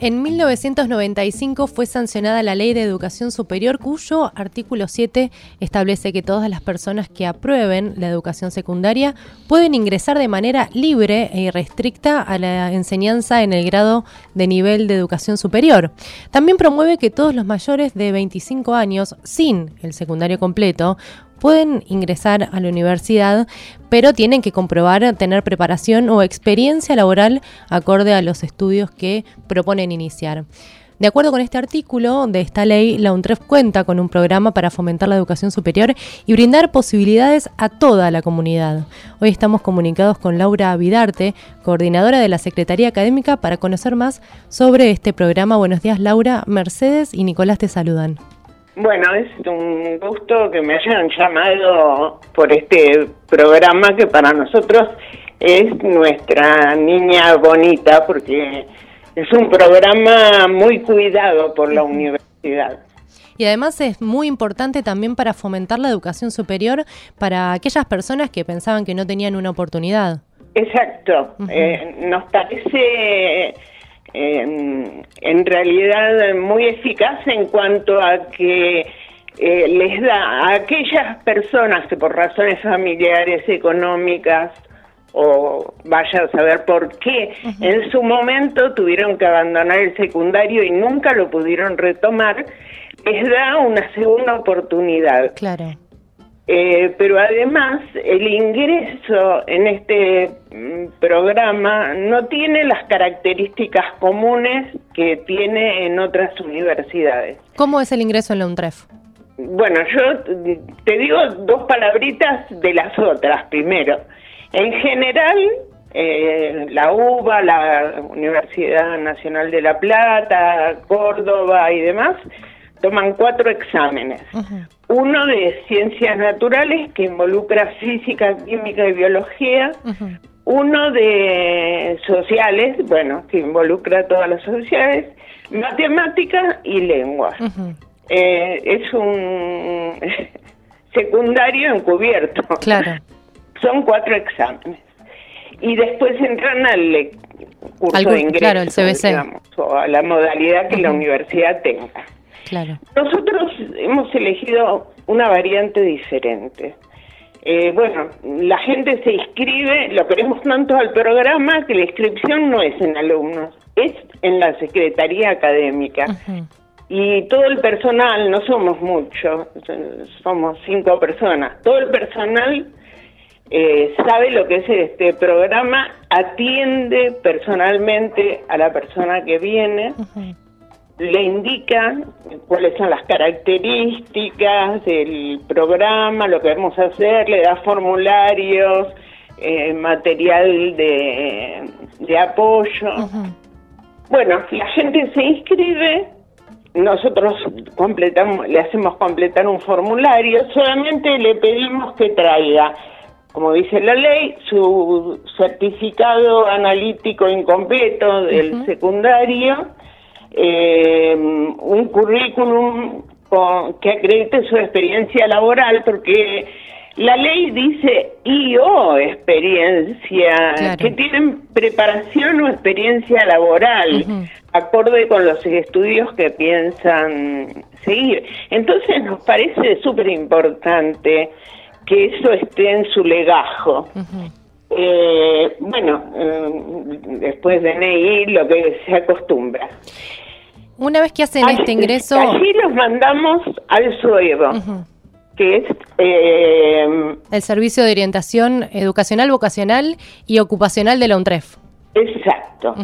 En 1995 fue sancionada la Ley de Educación Superior cuyo artículo 7 establece que todas las personas que aprueben la educación secundaria pueden ingresar de manera libre e irrestricta a la enseñanza en el grado de nivel de educación superior. También promueve que todos los mayores de 25 años sin el secundario completo pueden ingresar a la universidad, pero tienen que comprobar tener preparación o experiencia laboral acorde a los estudios que proponen iniciar. De acuerdo con este artículo de esta ley, la UNTREF cuenta con un programa para fomentar la educación superior y brindar posibilidades a toda la comunidad. Hoy estamos comunicados con Laura Vidarte, coordinadora de la Secretaría Académica, para conocer más sobre este programa. Buenos días, Laura. Mercedes y Nicolás te saludan. Bueno, es un gusto que me hayan llamado por este programa que para nosotros es nuestra niña bonita porque es un programa muy cuidado por la universidad. Y además es muy importante también para fomentar la educación superior para aquellas personas que pensaban que no tenían una oportunidad. Exacto. Eh, nos parece en realidad muy eficaz en cuanto a que eh, les da a aquellas personas que por razones familiares, económicas o vaya a saber por qué, en su momento tuvieron que abandonar el secundario y nunca lo pudieron retomar, les da una segunda oportunidad. Claro. Eh, pero además el ingreso en este mm, programa no tiene las características comunes que tiene en otras universidades. ¿Cómo es el ingreso en la UNTREF? Bueno, yo te digo dos palabritas de las otras primero. En general, eh, la UBA, la Universidad Nacional de La Plata, Córdoba y demás, toman cuatro exámenes. Uno de ciencias naturales que involucra física, química y biología. Uno de sociales, bueno, que involucra todas las sociedades. Matemática y lengua. Eh, es un secundario encubierto. Claro. Son cuatro exámenes. Y después entran al curso de ingreso, claro, el CBC. o a la modalidad que la universidad tenga. Nosotros hemos elegido una variante diferente. Eh, bueno, la gente se inscribe, lo queremos tanto al programa que la inscripción no es en alumnos, es en la Secretaría Académica. Y todo el personal, no somos muchos, somos cinco personas, todo el personal eh, sabe lo que es este programa, atiende personalmente a la persona que viene le indican cuáles son las características del programa, lo que vamos a hacer, le da formularios, eh, material de, de apoyo. Bueno, la gente se inscribe, nosotros completamos, le hacemos completar un formulario, solamente le pedimos que traiga, como dice la ley, su certificado analítico incompleto del secundario, eh, un currículum que acredite su experiencia laboral, porque la ley dice y o experiencia, que tienen preparación o experiencia laboral, acorde con los estudios que piensan seguir. Entonces nos parece súper importante que eso esté en su legajo. Eh, bueno, eh, después de NEI lo que se acostumbra. Una vez que hacen este ingreso... Allí los mandamos al SUEVO, que es... Eh, el Servicio de Orientación Educacional, Vocacional y Ocupacional de la UNTREF. Exacto.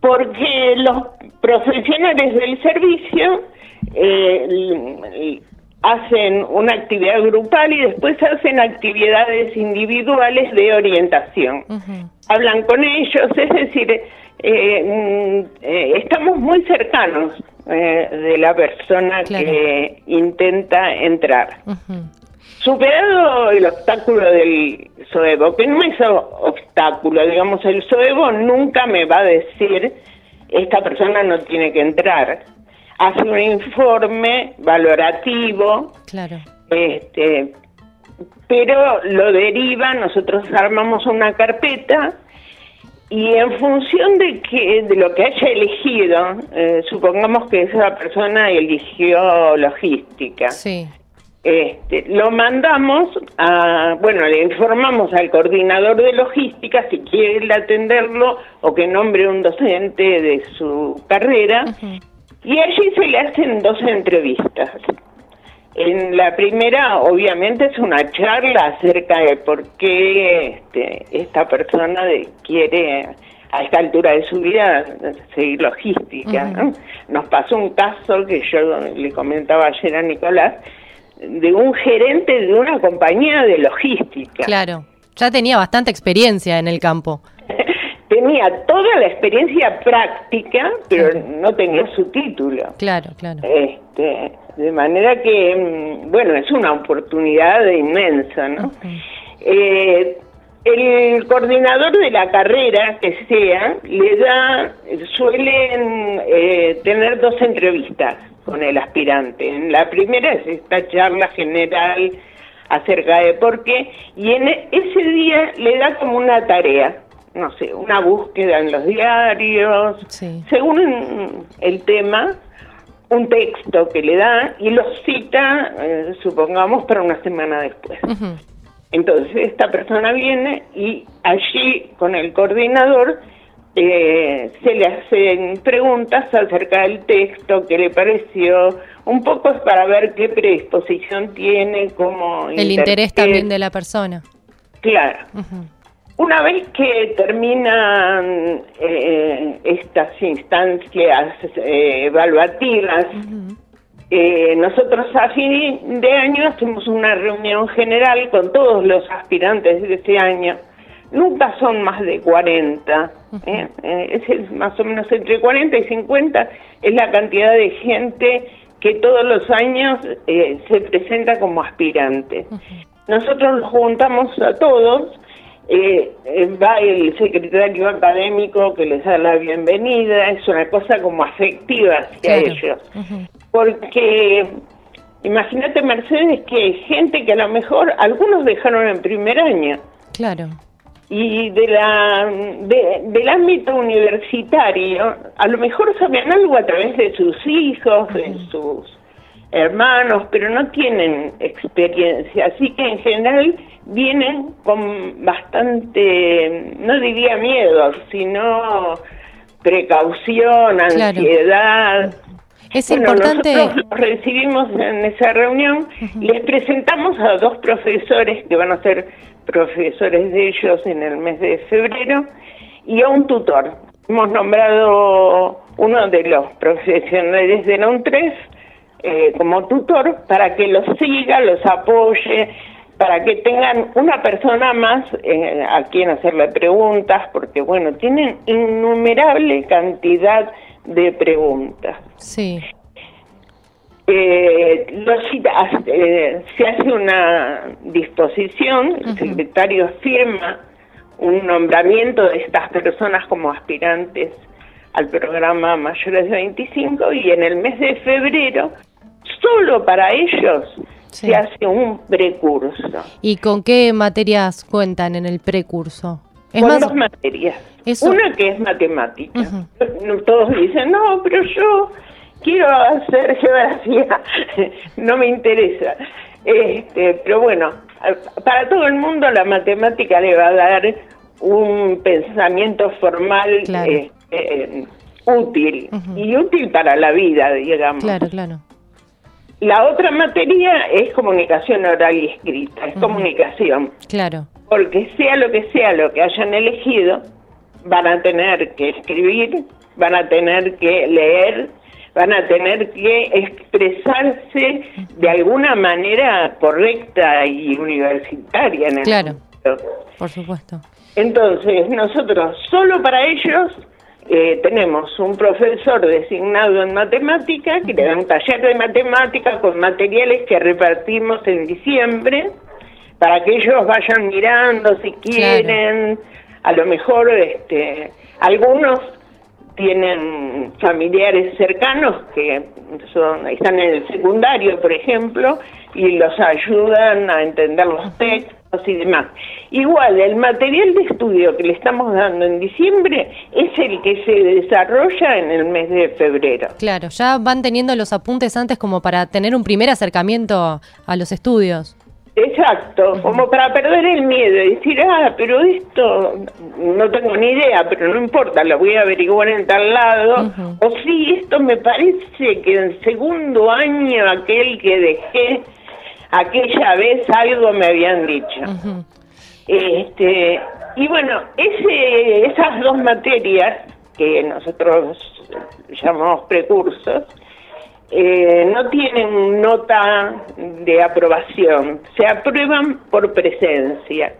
Porque los profesionales del servicio eh, hacen una actividad grupal y después hacen actividades individuales de orientación. Hablan con ellos, es decir, eh, mm, eh, estamos muy cercanos eh, de la persona que intenta entrar. Superado el obstáculo del SOEBO, que no es obstáculo, digamos, el SOEBO nunca me va a decir esta persona no tiene que entrar hace un informe valorativo, claro. este, pero lo deriva, nosotros armamos una carpeta y en función de que de lo que haya elegido, eh, supongamos que esa persona eligió logística. Sí. Este, lo mandamos a, bueno, le informamos al coordinador de logística si quiere atenderlo o que nombre un docente de su carrera. Y allí se le hacen dos entrevistas. En la primera, obviamente, es una charla acerca de por qué este, esta persona quiere a esta altura de su vida seguir logística. Nos pasó un caso que yo le comentaba ayer a Nicolás, de un gerente de una compañía de logística. Claro, ya tenía bastante experiencia en el campo. Tenía toda la experiencia práctica, pero no tenía su título. Claro, claro. Este, de manera que, mm, bueno, es una oportunidad inmensa, ¿no? eh, el coordinador de la carrera que sea le da suelen eh, tener dos entrevistas con el aspirante en la primera es esta charla general acerca de por qué y en ese día le da como una tarea no sé una búsqueda en los diarios. Según el tema un texto que le da y lo cita eh, supongamos para una semana después. Entonces esta persona viene y allí con el coordinador eh, se le hacen preguntas acerca del texto, qué le pareció, un poco es para ver qué predisposición tiene, cómo... El interés también de la persona. Claro. Una vez que terminan eh, estas instancias eh, evaluativas, eh, nosotros a fin de año hacemos una reunión general con todos los aspirantes de ese año. Nunca son más de 40, ¿eh? Eh, es más o menos entre 40 y 50 es la cantidad de gente que todos los años se presenta como aspirante. Nosotros los juntamos a todos va el secretario académico que les da la bienvenida, es una cosa como afectiva hacia ellos porque imagínate Mercedes que hay gente que a lo mejor algunos dejaron en primer año. Claro. Y de la del ámbito universitario, a lo mejor saben algo a través de sus hijos, de sus hermanos, pero no tienen experiencia, así que en general vienen con bastante, no diría miedo, sino precaución, ansiedad. Es importante. Nosotros recibimos en esa reunión, les presentamos a dos profesores que van a ser profesores de ellos en el mes de febrero y a un tutor. Hemos nombrado uno de los profesionales de la UNTREF eh, como tutor para que los siga, los apoye, para que tengan una persona más eh, a quien hacerle preguntas, porque bueno, tienen innumerable cantidad de preguntas. Sí. Eh, eh, se hace una disposición, el secretario firma un nombramiento de estas personas como aspirantes al programa mayores de 25 y en el mes de febrero, solo para ellos, se hace un precurso. ¿Y con qué materias cuentan en el precurso? con dos materias. Una que es matemática. Todos dicen, no, pero yo quiero hacer geografía, no me interesa. Este, pero bueno, para todo el mundo la matemática le va a dar un pensamiento formal eh, eh, útil y útil para la vida, digamos. Claro, claro. La otra materia es comunicación oral y escrita, es comunicación. Claro porque sea lo que sea lo que hayan elegido, van a tener que escribir, van a tener que leer, van a tener que expresarse de alguna manera correcta y universitaria en el Claro, por supuesto. Entonces, nosotros solo para ellos eh, tenemos un profesor designado en matemática que le da un taller de matemática con materiales que repartimos en diciembre para que ellos vayan mirando si quieren, a lo mejor este, algunos tienen familiares cercanos que son, están en el secundario, por ejemplo, y los ayudan a entender los textos y demás. Igual, el material de estudio que le estamos dando en diciembre es el que se desarrolla en el mes de febrero. Claro, ya van teniendo los apuntes antes como para tener un primer acercamiento a los estudios. Exacto, como para perder el miedo y decir, ah, pero esto no tengo ni idea, pero no importa, lo voy a averiguar en tal lado. O sí, esto me parece que en segundo año aquel que dejé, aquella vez algo me habían dicho. este Y bueno, ese, esas dos materias que nosotros llamamos precursos, eh, no tienen nota de aprobación, se aprueban por presencia.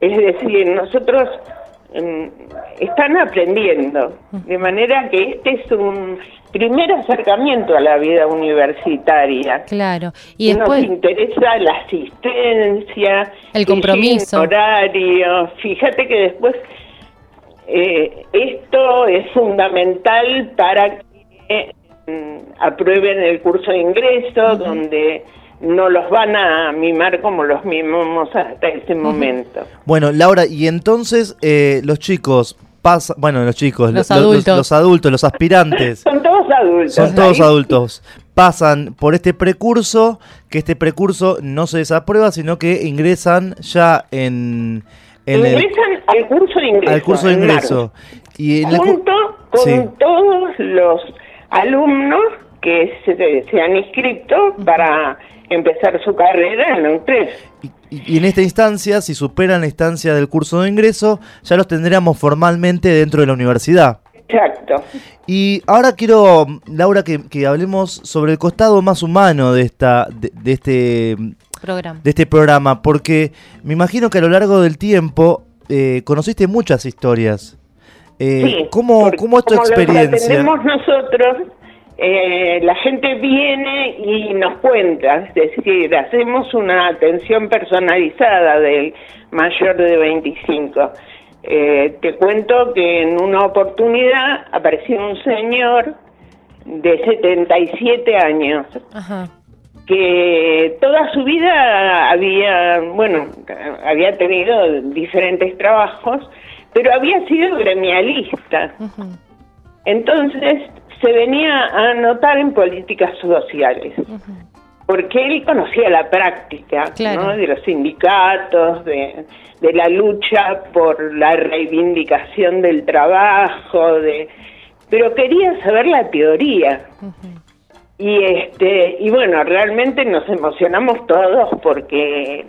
Es decir, nosotros están aprendiendo, de manera que este es un primer acercamiento a la vida universitaria. Claro, y después nos interesa la asistencia, el compromiso, el horario. Fíjate que después eh, esto es fundamental para que Mm, aprueben el curso de ingreso, donde no los van a mimar como los mimamos hasta ese momento. Bueno, Laura, y entonces eh, los chicos pasan, bueno, los chicos, los, adultos. Los, adultos, los aspirantes. Son todos adultos. Son todos adultos. Pasan por este precurso, que este precurso no se desaprueba, sino que ingresan ya en... ingresan al curso de ingreso. Al curso de ingreso. Y Junto con todos los alumnos que se, han inscrito para empezar su carrera en la UTES. Y, en esta instancia, si superan la instancia del curso de ingreso, ya los tendríamos formalmente dentro de la universidad. Exacto. Y ahora quiero, Laura, que, hablemos sobre el costado más humano de esta, de, este programa. De este programa, porque me imagino que a lo largo del tiempo eh, conociste muchas historias. Eh, sí, ¿cómo, ¿Cómo es tu experiencia? nosotros, eh, la gente viene y nos cuenta, es decir, hacemos una atención personalizada del mayor de 25. Eh, te cuento que en una oportunidad apareció un señor de 77 años. que toda su vida había, bueno, había tenido diferentes trabajos pero había sido gremialista. Entonces se venía a anotar en políticas sociales, porque él conocía la práctica de los sindicatos, de, la lucha por la reivindicación del trabajo, de, pero quería saber la teoría. Y este y bueno, realmente nos emocionamos todos porque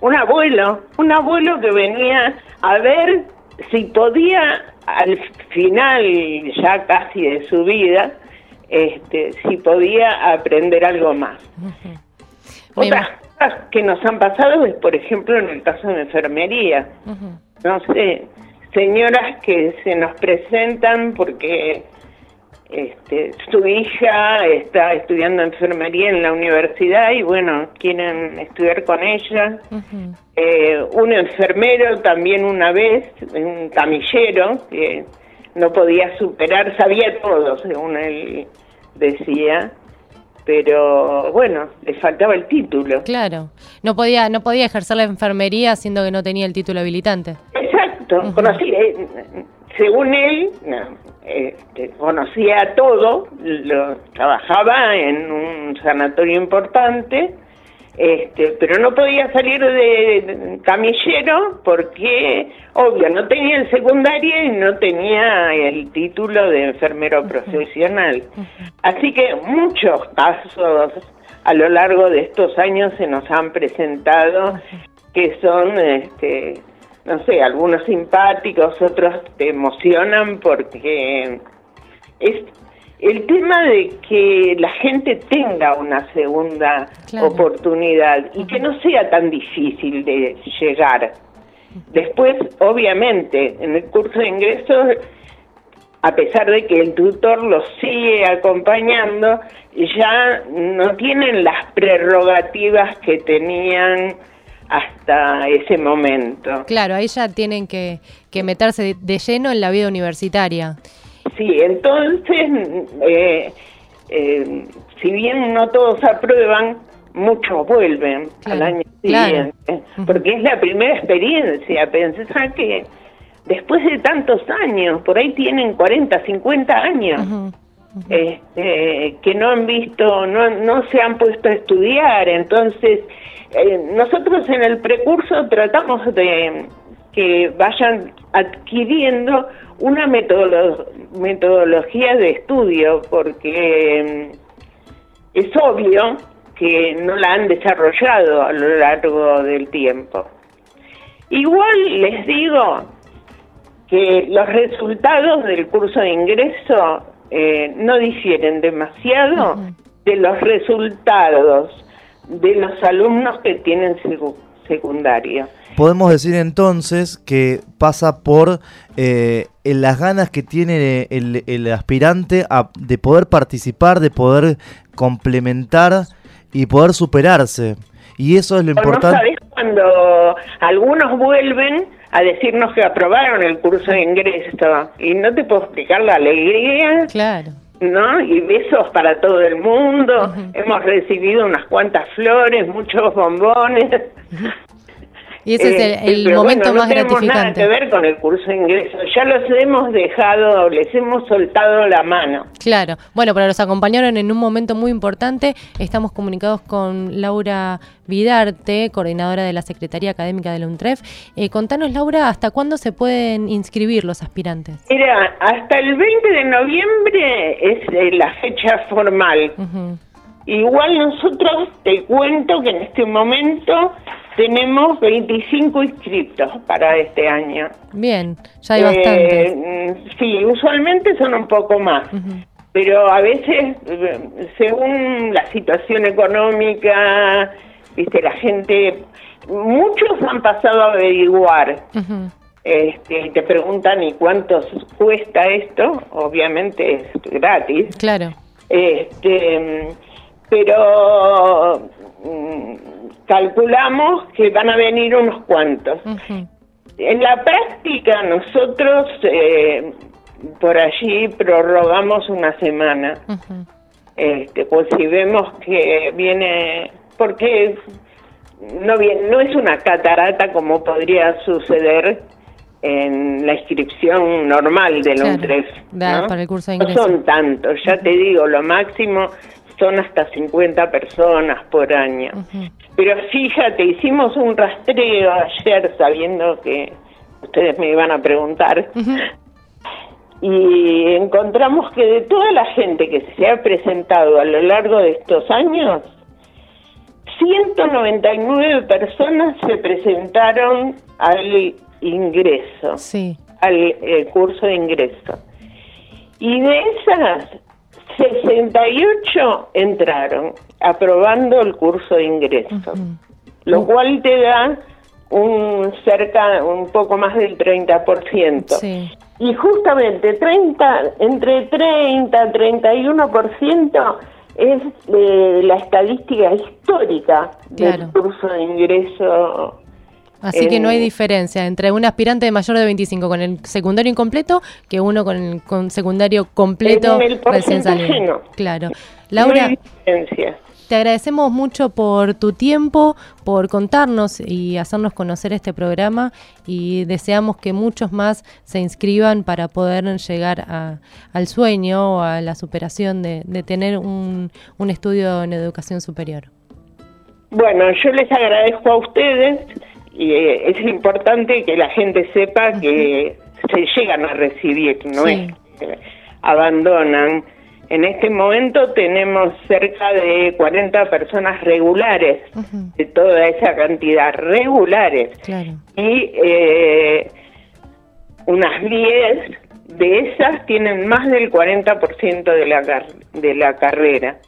un abuelo, un abuelo que venía a ver si podía al final ya casi de su vida, este, si podía aprender algo más. Otras cosas que nos han pasado es, por ejemplo, en el caso de enfermería. No sé, señoras que se nos presentan porque este, su hija está estudiando enfermería en la universidad y bueno, quieren estudiar con ella. Eh, un enfermero también una vez, un camillero, que no podía superar, sabía todo, según él decía, pero bueno, le faltaba el título. Claro, no podía, no podía ejercer la enfermería siendo que no tenía el título habilitante. Exacto, conocí, eh, según él, este, conocía todo, lo, trabajaba en un sanatorio importante, este, pero no podía salir de camillero porque, obvio, no tenía el secundario y no tenía el título de enfermero profesional. Así que muchos casos a lo largo de estos años se nos han presentado que son este, no sé, algunos simpáticos, otros te emocionan porque es el tema de que la gente tenga una segunda oportunidad y que no sea tan difícil de llegar. Después, obviamente, en el curso de ingreso, a pesar de que el tutor los sigue acompañando, ya no tienen las prerrogativas que tenían hasta ese momento. Claro, ahí ya tienen que, que meterse de, lleno en la vida universitaria. Sí, entonces, eh, eh, si bien no todos aprueban, muchos vuelven al año porque es la primera experiencia. Pensar que después de tantos años, por ahí tienen 40, 50 años, este, que no han visto, no, no se han puesto a estudiar. Entonces, eh, nosotros en el precurso tratamos de que vayan adquiriendo una metodología de estudio, porque mm, es obvio que no la han desarrollado a lo largo del tiempo. Igual les digo que los resultados del curso de ingreso eh, no difieren demasiado de los resultados de los alumnos que tienen secundaria. Podemos decir entonces que pasa por eh, las ganas que tiene el, aspirante de poder participar, de poder complementar y poder superarse. Y eso es lo importante. ¿Sabes cuando algunos vuelven a decirnos que aprobaron el curso de ingreso y no te puedo explicar la alegría. Claro. ¿No? Y besos para todo el mundo. Hemos recibido unas cuantas flores, muchos bombones. Y ese es el, eh, momento más gratificante. No nada que ver con el curso de ingreso. Ya los hemos dejado, les hemos soltado la mano. Claro. Bueno, pero los acompañaron en un momento muy importante. Estamos comunicados con Laura Vidarte, coordinadora de la Secretaría Académica de la UNTREF. Eh, contanos, Laura, ¿hasta cuándo se pueden inscribir los aspirantes? Mira, hasta el 20 de noviembre es eh, la fecha formal. Igual nosotros te cuento que en este momento tenemos 25 inscritos para este año. Bien, ya hay bastante. Mm, sí, usualmente son un poco más. Pero a veces, eh, según la situación económica, viste, la gente, muchos han pasado a averiguar. Este, te preguntan, ¿y cuánto cuesta esto? Obviamente es gratis. Claro. Este, pero mm, calculamos que van a venir unos cuantos. En la práctica nosotros eh, por allí prorrogamos una semana. este, pues si vemos que viene, porque no, viene, no es una catarata como podría suceder en la inscripción normal de los tres. ¿no? Para el curso de no son tantos, ya te digo, lo máximo son hasta 50 personas por año. Pero fíjate, hicimos un rastreo ayer sabiendo que ustedes me iban a preguntar. Y encontramos que de toda la gente que se ha presentado a lo largo de estos años, 199 personas se presentaron al ingreso, sí. al curso de ingreso. Y de esas, 68 entraron aprobando el curso de ingreso, lo cual te da un cerca, un poco más del 30%. Y justamente 30, entre 30 y 31% es la estadística histórica del curso de ingreso Así que no hay diferencia entre un aspirante de mayor de 25 con el secundario incompleto que uno con el con secundario completo recién salido. Claro. Laura, te agradecemos mucho por tu tiempo, por contarnos y hacernos conocer este programa y deseamos que muchos más se inscriban para poder llegar a, al sueño o a la superación de, de tener un, un estudio en educación superior. Bueno, yo les agradezco a ustedes y eh, es importante que la gente sepa que se llegan a recibir, no es que abandonan. En este momento tenemos cerca de 40 personas regulares, de toda esa cantidad, regulares. Y eh, unas 10 de esas tienen más del 40% de la, de la carrera.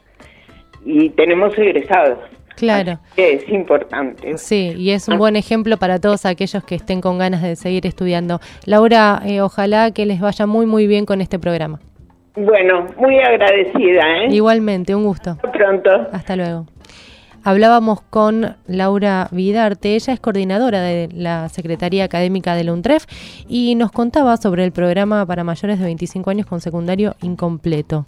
Y tenemos egresados. Claro. Es importante. Sí, y es un buen ejemplo para todos aquellos que estén con ganas de seguir estudiando. Laura, eh, ojalá que les vaya muy, muy bien con este programa. Bueno, muy agradecida. ¿eh? Igualmente, un gusto. Hasta pronto. Hasta luego. Hablábamos con Laura Vidarte, ella es coordinadora de la Secretaría Académica de la UNTREF y nos contaba sobre el programa para mayores de 25 años con secundario incompleto.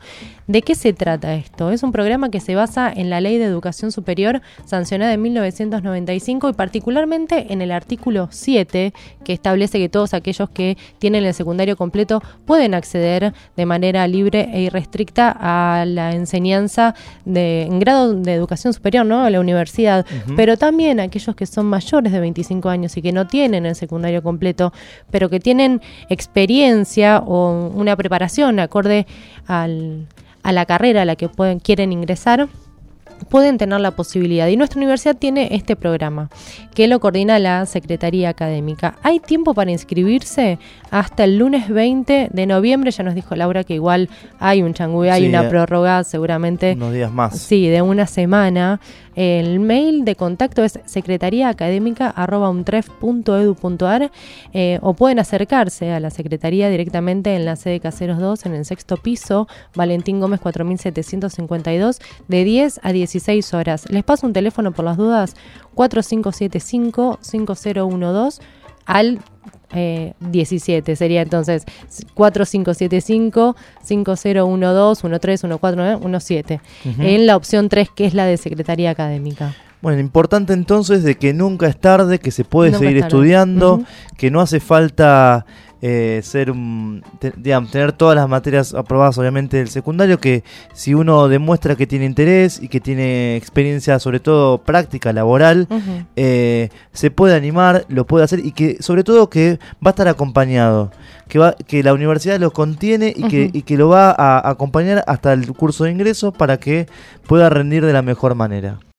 ¿De qué se trata esto? Es un programa que se basa en la Ley de Educación Superior sancionada en 1995 y particularmente en el artículo 7 que establece que todos aquellos que tienen el secundario completo pueden acceder de manera libre e irrestricta a la enseñanza de, en grado de educación superior, ¿no? A la universidad, pero también aquellos que son mayores de 25 años y que no tienen el secundario completo, pero que tienen experiencia o una preparación acorde al, a la carrera a la que pueden, quieren ingresar pueden tener la posibilidad. Y nuestra universidad tiene este programa, que lo coordina la Secretaría Académica. Hay tiempo para inscribirse hasta el lunes 20 de noviembre. Ya nos dijo Laura que igual hay un changüí, hay una eh, prórroga seguramente. Unos días más. Sí, de una semana. El mail de contacto es secretariaacadémica.untref.edu.ar eh, o pueden acercarse a la Secretaría directamente en la sede Caseros 2 en el sexto piso, Valentín Gómez 4752, de 10 a 16 horas. Les paso un teléfono por las dudas, 4575-5012 al 17 eh, sería entonces 4575 5012 1314 17 en la opción 3 que es la de Secretaría Académica. Bueno, importante entonces de que nunca es tarde, que se puede seguir estudiando, que no hace falta eh, ser digamos, tener todas las materias aprobadas obviamente del secundario, que si uno demuestra que tiene interés y que tiene experiencia sobre todo práctica, laboral, eh, se puede animar, lo puede hacer y que sobre todo que va a estar acompañado, que, va, que la universidad lo contiene y, que, y que lo va a acompañar hasta el curso de ingreso para que pueda rendir de la mejor manera.